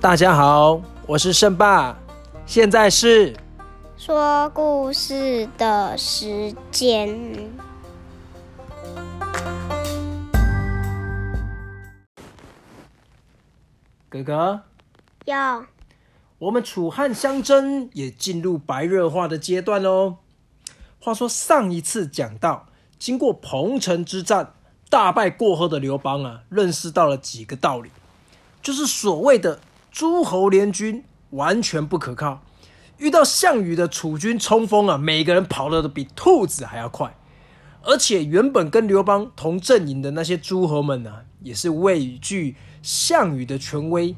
大家好，我是胜爸，现在是说故事的时间。哥哥，要我们楚汉相争也进入白热化的阶段喽。话说上一次讲到，经过彭城之战大败过后的刘邦啊，认识到了几个道理，就是所谓的诸侯联军完全不可靠。遇到项羽的楚军冲锋啊，每个人跑得都比兔子还要快，而且原本跟刘邦同阵营的那些诸侯们呢、也是畏惧项羽的权威，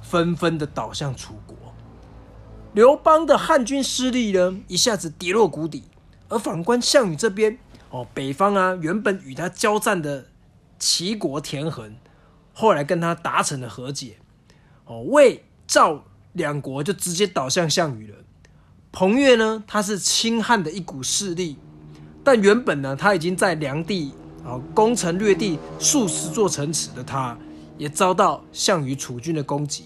纷纷的倒向楚国。刘邦的汉军势力呢，一下子跌落谷底。而反观项羽这边，哦，北方啊，原本与他交战的齐国田横，后来跟他达成了和解，哦，魏赵两国就直接倒向项羽了。彭越呢，他是亲汉的一股势力，但原本呢，他已经在梁地啊攻城略地数十座城池的他，也遭到项羽楚军的攻击。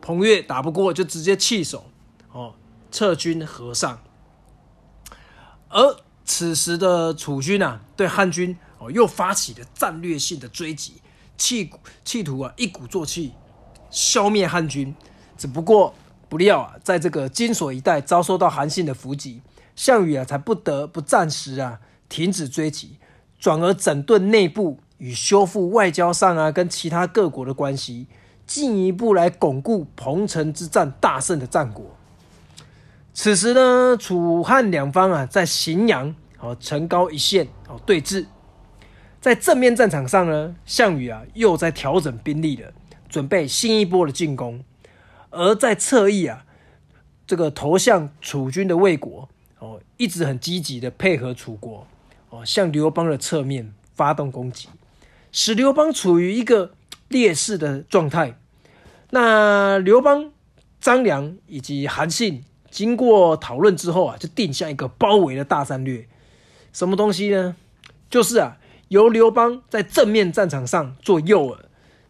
彭越打不过，就直接弃守，哦，撤军河上。而此时的楚军啊，对汉军哦又发起了战略性的追击，企企图啊一鼓作气消灭汉军。只不过不料啊，在这个金锁一带遭受到韩信的伏击，项羽啊才不得不暂时啊停止追击，转而整顿内部与修复外交上啊跟其他各国的关系，进一步来巩固彭城之战大胜的战果。此时呢，楚汉两方啊，在荥阳哦城高一线哦对峙，在正面战场上呢，项羽啊又在调整兵力了，准备新一波的进攻；而在侧翼啊，这个投向楚军的魏国哦，一直很积极的配合楚国哦，向刘邦的侧面发动攻击，使刘邦处于一个劣势的状态。那刘邦、张良以及韩信。经过讨论之后啊，就定下一个包围的大战略。什么东西呢？就是啊，由刘邦在正面战场上做诱饵，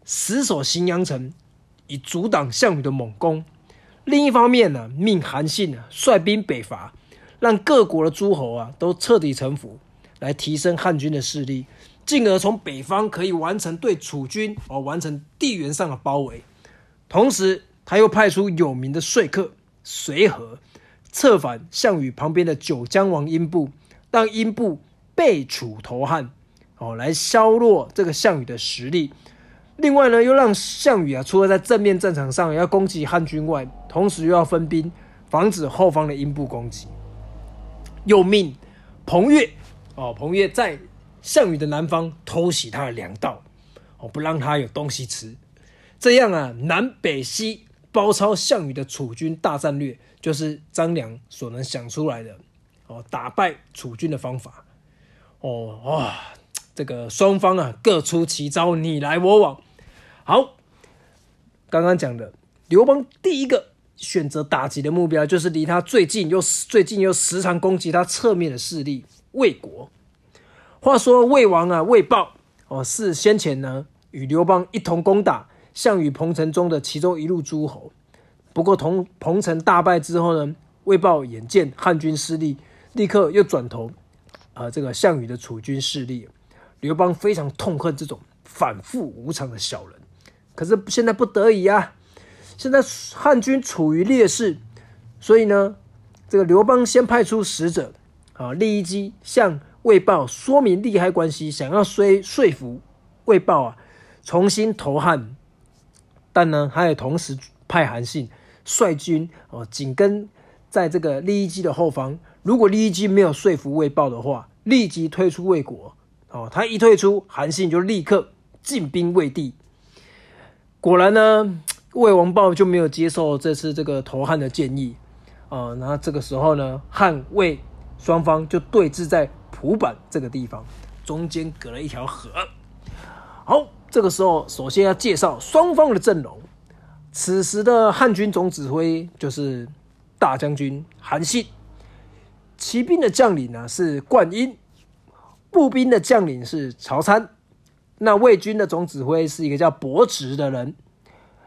死守荥阳城，以阻挡项羽的猛攻。另一方面呢，命韩信率兵北伐，让各国的诸侯啊都彻底臣服，来提升汉军的势力，进而从北方可以完成对楚军哦完成地缘上的包围。同时，他又派出有名的说客。随和策反项羽旁边的九江王英布，让英布背楚投汉，哦，来削弱这个项羽的实力。另外呢，又让项羽啊，除了在正面战场上要攻击汉军外，同时又要分兵防止后方的英布攻击。又命彭越，哦，彭越在项羽的南方偷袭他的粮道，哦，不让他有东西吃。这样啊，南北西。包抄项羽的楚军大战略，就是张良所能想出来的哦，打败楚军的方法哦哇，这个双方啊各出奇招，你来我往。好，刚刚讲的刘邦第一个选择打击的目标，就是离他最近又最近又时常攻击他侧面的势力魏国。话说魏王啊魏豹哦是先前呢与刘邦一同攻打。项羽彭城中的其中一路诸侯，不过同彭城大败之后呢，魏豹眼见汉军失利，立刻又转头，啊，这个项羽的楚军势力，刘邦非常痛恨这种反复无常的小人。可是现在不得已啊，现在汉军处于劣势，所以呢，这个刘邦先派出使者啊，利益基向魏豹说明利害关系，想要说说服魏豹啊，重新投汉。但呢，他也同时派韩信率军哦，紧跟在这个利益基的后方。如果利益基没有说服魏豹的话，立即退出魏国。哦，他一退出，韩信就立刻进兵魏地。果然呢，魏王豹就没有接受这次这个投汉的建议。啊，那这个时候呢，汉魏双方就对峙在蒲坂这个地方，中间隔了一条河。好。这个时候，首先要介绍双方的阵容。此时的汉军总指挥就是大将军韩信，骑兵的将领呢是灌婴，步兵的将领是曹参。那魏军的总指挥是一个叫伯职的人，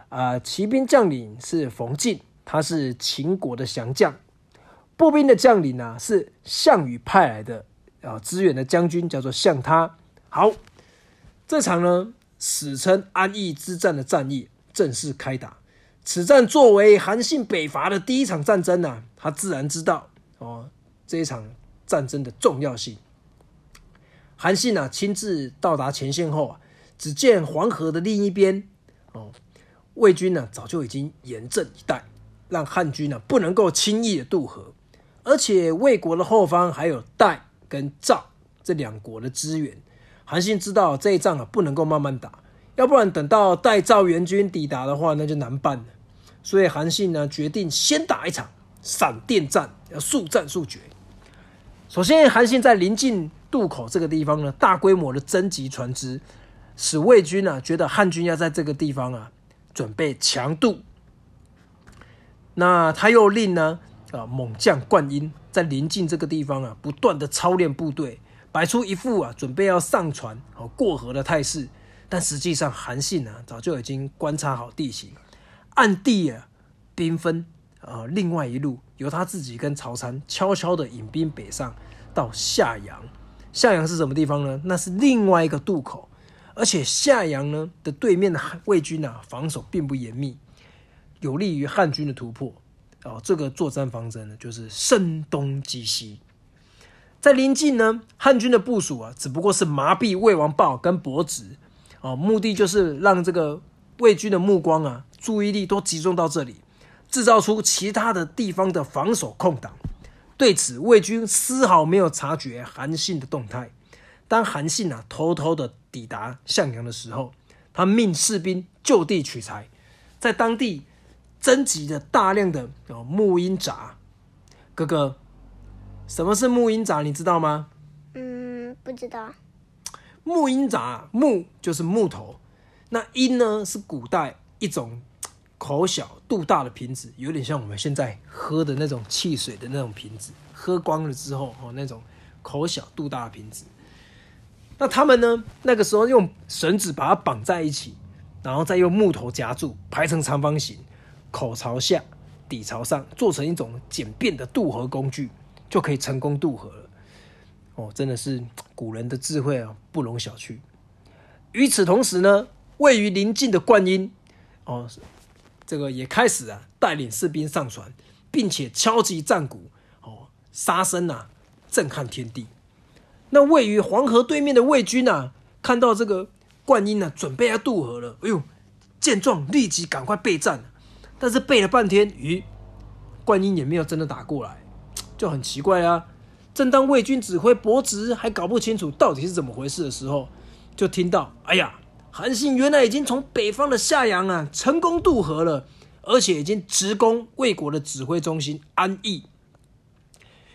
啊，骑兵将领是冯敬，他是秦国的降将；步兵的将领呢是项羽派来的啊支援的将军，叫做项他。好，这场呢史称安邑之战的战役正式开打。此战作为韩信北伐的第一场战争呢，他自然知道哦这一场战争的重要性。韩信啊亲自到达前线后啊，只见黄河的另一边哦。魏军呢，早就已经严阵以待，让汉军呢不能够轻易的渡河。而且魏国的后方还有代跟赵这两国的支援。韩信知道这一仗啊不能够慢慢打，要不然等到代赵援军抵达的话，那就难办了。所以韩信呢决定先打一场闪电战，要速战速决。首先，韩信在临近渡口这个地方呢，大规模的征集船只，使魏军啊觉得汉军要在这个地方啊。准备强渡，那他又令呢啊猛将灌婴在临近这个地方啊，不断的操练部队，摆出一副啊准备要上船和过河的态势。但实际上，韩信呢早就已经观察好地形，暗地啊兵分啊另外一路，由他自己跟曹参悄悄的引兵北上到夏阳。夏阳是什么地方呢？那是另外一个渡口。而且夏阳呢的对面的魏军啊，防守并不严密，有利于汉军的突破。哦，这个作战方针呢，就是声东击西。在临近呢，汉军的部署啊，只不过是麻痹魏王豹跟伯子，哦，目的就是让这个魏军的目光啊，注意力都集中到这里，制造出其他的地方的防守空档。对此，魏军丝毫没有察觉韩信的动态。当韩信啊偷偷的抵达向阳的时候，他命士兵就地取材，在当地征集了大量的哦木阴杂。哥哥，什么是木阴杂？你知道吗？嗯，不知道。木阴杂，木就是木头，那鹰呢是古代一种口小肚大的瓶子，有点像我们现在喝的那种汽水的那种瓶子，喝光了之后哦那种口小肚大的瓶子。那他们呢？那个时候用绳子把它绑在一起，然后再用木头夹住，排成长方形，口朝下，底朝上，做成一种简便的渡河工具，就可以成功渡河了。哦，真的是古人的智慧啊，不容小觑。与此同时呢，位于临近的灌婴，哦，这个也开始啊，带领士兵上船，并且敲击战鼓，哦，杀声呐，震撼天地。那位于黄河对面的魏军啊，看到这个灌婴呢，准备要渡河了。哎呦，见状立即赶快备战。但是备了半天，咦，灌婴也没有真的打过来，就很奇怪啊。正当魏军指挥伯直还搞不清楚到底是怎么回事的时候，就听到，哎呀，韩信原来已经从北方的夏阳啊成功渡河了，而且已经直攻魏国的指挥中心安邑。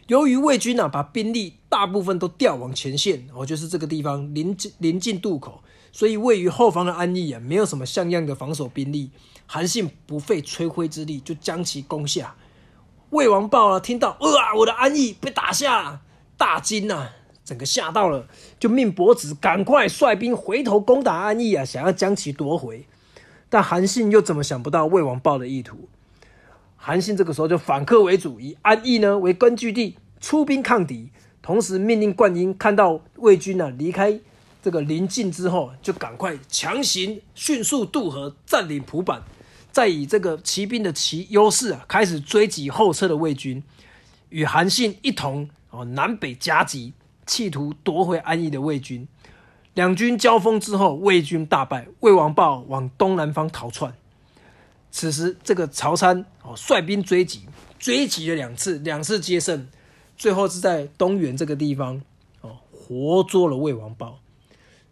由于魏军啊把兵力大部分都调往前线，哦，就是这个地方临近临近渡口，所以位于后方的安邑啊没有什么像样的防守兵力。韩信不费吹灰之力就将其攻下。魏王豹啊听到，啊，我的安邑被打下，大惊呐，整个吓到了，就命伯子赶快率兵回头攻打安邑啊，想要将其夺回。但韩信又怎么想不到魏王豹的意图？韩信这个时候就反客为主，以安邑呢为根据地出兵抗敌，同时命令灌婴看到魏军呢离开这个临近之后，就赶快强行迅速渡河，占领蒲坂，再以这个骑兵的骑优势啊，开始追击后撤的魏军，与韩信一同哦南北夹击，企图夺回安邑的魏军。两军交锋之后，魏军大败，魏王豹往东南方逃窜。此时，这个曹参哦率兵追击，追击了两次，两次皆胜，最后是在东原这个地方哦活捉了魏王豹。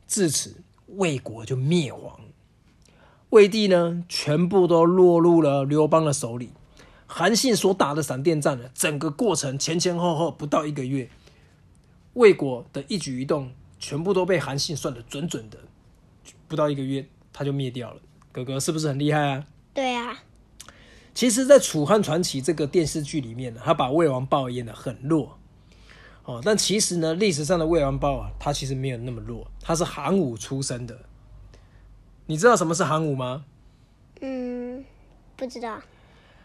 至此，魏国就灭亡，魏地呢全部都落入了刘邦的手里。韩信所打的闪电战呢，整个过程前前后后不到一个月，魏国的一举一动全部都被韩信算得准准的，不到一个月他就灭掉了。哥哥是不是很厉害啊？对啊，其实，在《楚汉传奇》这个电视剧里面呢，他把魏王豹演的很弱哦。但其实呢，历史上的魏王豹啊，他其实没有那么弱，他是韩武出身的。你知道什么是韩武吗？嗯，不知道。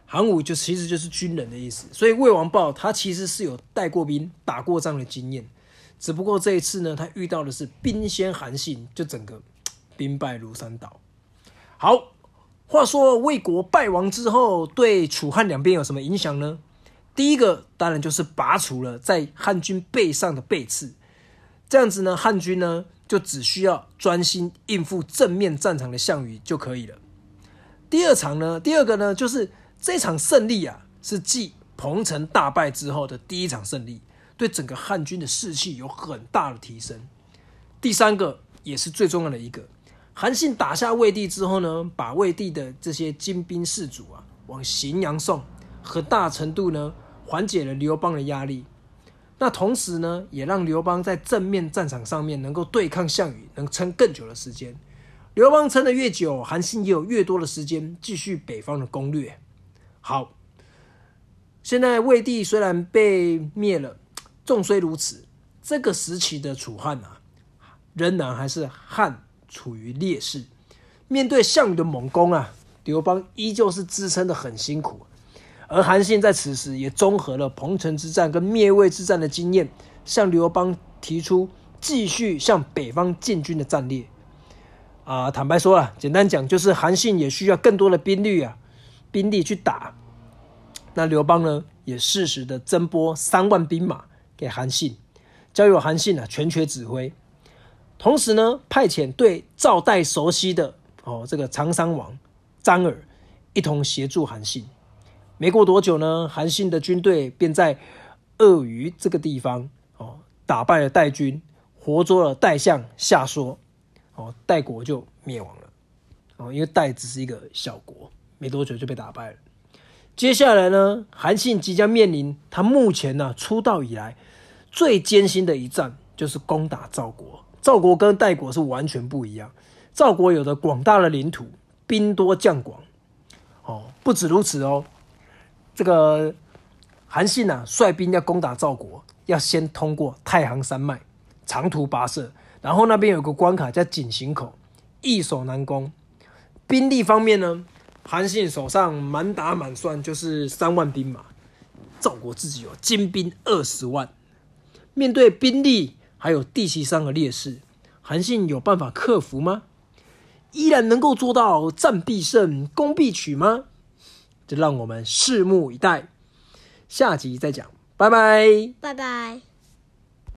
韩武就其实就是军人的意思，所以魏王豹他其实是有带过兵、打过仗的经验，只不过这一次呢，他遇到的是兵仙韩信，就整个 兵败如山倒。好，话说魏国败亡之后，对楚汉两边有什么影响呢？第一个当然就是拔除了在汉军背上的背刺，这样子呢，汉军呢就只需要专心应付正面战场的项羽就可以了。第二场呢，第二个呢就是。这场胜利啊，是继彭城大败之后的第一场胜利，对整个汉军的士气有很大的提升。第三个也是最重要的一个，韩信打下魏地之后呢，把魏地的这些精兵士卒啊往荥阳送，很大程度呢缓解了刘邦的压力。那同时呢，也让刘邦在正面战场上面能够对抗项羽，能撑更久的时间。刘邦撑得越久，韩信也有越多的时间继续北方的攻略。好，现在魏地虽然被灭了，纵虽如此，这个时期的楚汉啊，仍然还是汉处于劣势。面对项羽的猛攻啊，刘邦依旧是支撑的很辛苦。而韩信在此时也综合了彭城之战跟灭魏之战的经验，向刘邦提出继续向北方进军的战略。啊，坦白说了，简单讲就是韩信也需要更多的兵力啊。兵力去打，那刘邦呢也适时的增拨三万兵马给韩信，交由韩信啊全权指挥。同时呢，派遣对赵代熟悉的哦这个长桑王张耳一同协助韩信。没过多久呢，韩信的军队便在鳄鱼这个地方哦打败了代军，活捉了代相夏说，哦代国就灭亡了。哦，因为代只是一个小国。没多久就被打败了。接下来呢，韩信即将面临他目前呢出道以来最艰辛的一战，就是攻打赵国。赵国跟代国是完全不一样。赵国有着广大的领土，兵多将广。哦，不止如此哦，这个韩信呢率兵要攻打赵国，要先通过太行山脉，长途跋涉，然后那边有个关卡叫井陉口，易守难攻。兵力方面呢？韩信手上满打满算就是三万兵马，赵国自己有精兵二十万，面对兵力还有地形上的劣势，韩信有办法克服吗？依然能够做到战必胜、攻必取吗？就让我们拭目以待，下集再讲，拜拜，拜拜。